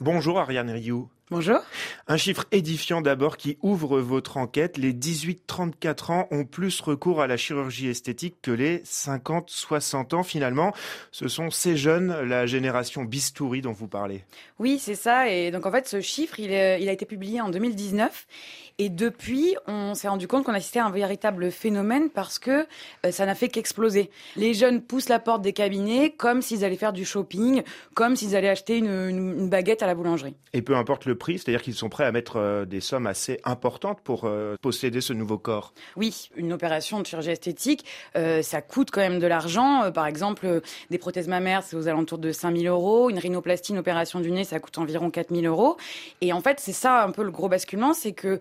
Bonjour Ariane Rioux. Bonjour. Un chiffre édifiant d'abord qui ouvre votre enquête. Les 18-34 ans ont plus recours à la chirurgie esthétique que les 50-60 ans. Finalement, ce sont ces jeunes, la génération bistouri dont vous parlez. Oui, c'est ça. Et donc en fait, ce chiffre, il, il a été publié en 2019. Et depuis, on s'est rendu compte qu'on assistait à un véritable phénomène parce que euh, ça n'a fait qu'exploser. Les jeunes poussent la porte des cabinets comme s'ils allaient faire du shopping, comme s'ils allaient acheter une, une baguette à la boulangerie. Et peu importe le prix, c'est-à-dire qu'ils sont prêts à mettre euh, des sommes assez importantes pour euh, posséder ce nouveau corps. Oui, une opération de chirurgie esthétique, euh, ça coûte quand même de l'argent. par exemple, des prothèses mammaires, c'est aux alentours de 5000 euros. Une rhinoplastie, une opération du nez, ça coûte environ 4000 euros. Et en fait, c'est ça un peu le gros basculement, c'est que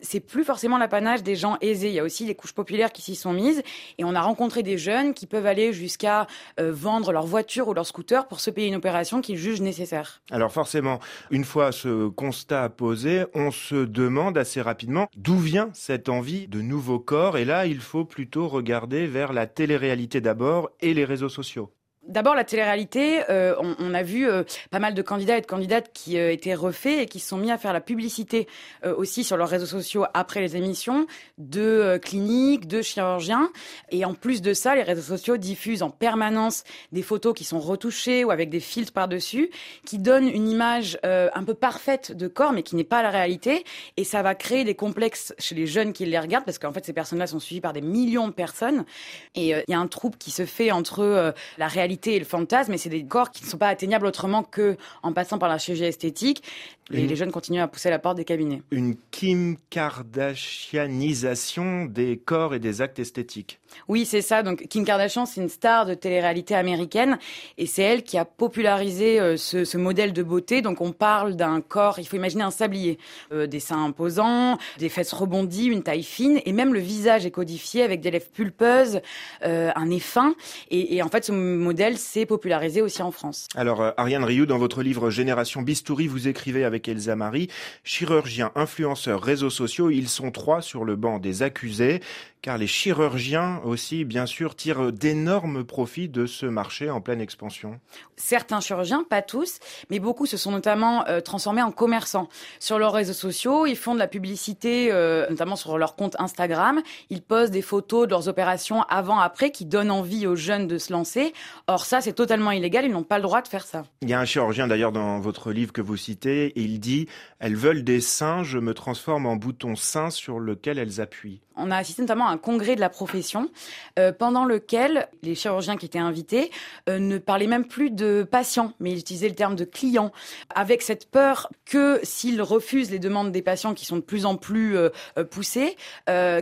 c'est plus forcément l'apanage des gens aisés. Il y a aussi des couches populaires qui s'y sont mises. Et on a rencontré des jeunes qui peuvent aller jusqu'à vendre leur voiture ou leur scooter pour se payer une opération qu'ils jugent nécessaire. Alors forcément, une fois ce constat posé, on se demande assez rapidement d'où vient cette envie de nouveaux corps. Et là, il faut plutôt regarder vers la télé-réalité d'abord et les réseaux sociaux. D'abord, la télé-réalité, euh, on, a vu euh, pas mal de candidats et de candidates qui euh, étaient refaits et qui se sont mis à faire la publicité aussi sur leurs réseaux sociaux après les émissions de cliniques, de chirurgiens. Et en plus de ça, les réseaux sociaux diffusent en permanence des photos qui sont retouchées ou avec des filtres par-dessus, qui donnent une image un peu parfaite de corps, mais qui n'est pas la réalité. Et ça va créer des complexes chez les jeunes qui les regardent, parce qu'en fait, ces personnes-là sont suivies par des millions de personnes. Et il y a un trouble qui se fait entre la réalité et le fantasme, et c'est des corps qui ne sont pas atteignables autrement que en passant par la chirurgie esthétique. Et les jeunes continuent à pousser la porte des cabinets. Une Kim Kardashianisation des corps et des actes esthétiques. Oui, c'est ça. Donc Kim Kardashian, c'est une star de télé-réalité américaine, et c'est elle qui a popularisé euh, ce, modèle de beauté. Donc on parle d'un corps, il faut imaginer un sablier, euh, des seins imposants, des fesses rebondies, une taille fine, et même le visage est codifié avec des lèvres pulpeuses, euh, un nez fin. Et, et en fait, ce modèle s'est popularisé aussi en France. Alors, Ariane Rioux, dans votre livre Génération Bistouri, vous écrivez avec Elsa Marie, chirurgiens, influenceurs, réseaux sociaux, ils sont trois sur le banc des accusés car les chirurgiens aussi, bien sûr, tirent d'énormes profits de ce marché en pleine expansion. Certains chirurgiens, pas tous, mais beaucoup se sont notamment euh, transformés en commerçants. Sur leurs réseaux sociaux, ils font de la publicité, euh, notamment sur leur compte Instagram. Ils postent des photos de leurs opérations avant-après qui donnent envie aux jeunes de se lancer. Or ça, c'est totalement illégal, ils n'ont pas le droit de faire ça. Il y a un chirurgien d'ailleurs dans votre livre que vous citez, et il dit « Elles veulent des seins, je me transforme en bouton sein sur lequel elles appuient ». On a assisté notamment à un congrès de la profession euh, pendant lequel les chirurgiens qui étaient invités euh, ne parlaient même plus de patients, mais ils utilisaient le terme de clients, avec cette peur que s'ils refusent les demandes des patients qui sont de plus en plus euh, poussées,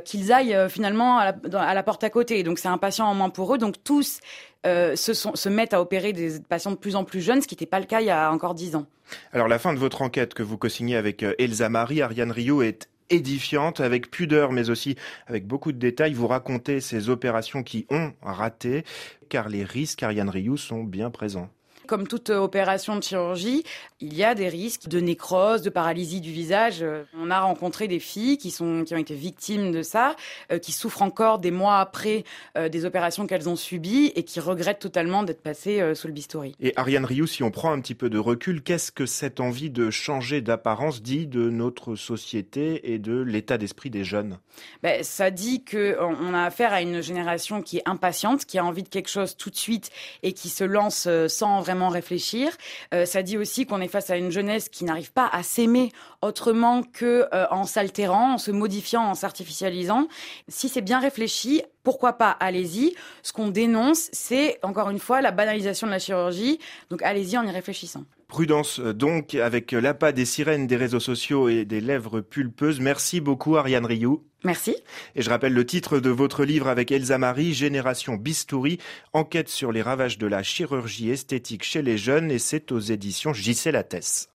qu'ils aillent finalement à la, porte à côté. Donc c'est un patient en moins pour eux. Donc tous se, se mettent à opérer des patients de plus en plus jeunes, ce qui n'était pas le cas il y a encore dix ans. Alors la fin de votre enquête que vous co-signez avec Elsa Marie, Ariane Rio est édifiante, avec pudeur, mais aussi avec beaucoup de détails. Vous racontez ces opérations qui ont raté, car les risques, Ariane Rioux, sont bien présents. Comme toute opération de chirurgie, il y a des risques de nécrose, de paralysie du visage. On a rencontré des filles qui, sont, qui ont été victimes de ça, euh, qui souffrent encore des mois après euh, des opérations qu'elles ont subies et qui regrettent totalement d'être passées euh, sous le bistouri. Et Ariane Rioux, si on prend un petit peu de recul, qu'est-ce que cette envie de changer d'apparence dit de notre société et de l'état d'esprit des jeunes? Ben, Ça dit qu'on a affaire à une génération qui est impatiente, qui a envie de quelque chose tout de suite et qui se lance sans vraiment réfléchir. ça dit aussi qu'on est face à une jeunesse qui n'arrive pas à s'aimer autrement que euh, en s'altérant, en se modifiant, en s'artificialisant. Si c'est bien réfléchi, pourquoi pas Allez-y. Ce qu'on dénonce, c'est encore une fois la banalisation de la chirurgie. Donc allez-y en y réfléchissant. Prudence euh, donc avec l'appât des sirènes des réseaux sociaux et des lèvres pulpeuses. Merci beaucoup Ariane Rioux. Merci. Et je rappelle le titre de votre livre avec Elsa Marie, Génération Bistouri, enquête sur les ravages de la chirurgie esthétique chez les jeunes et c'est aux éditions JC Lattès.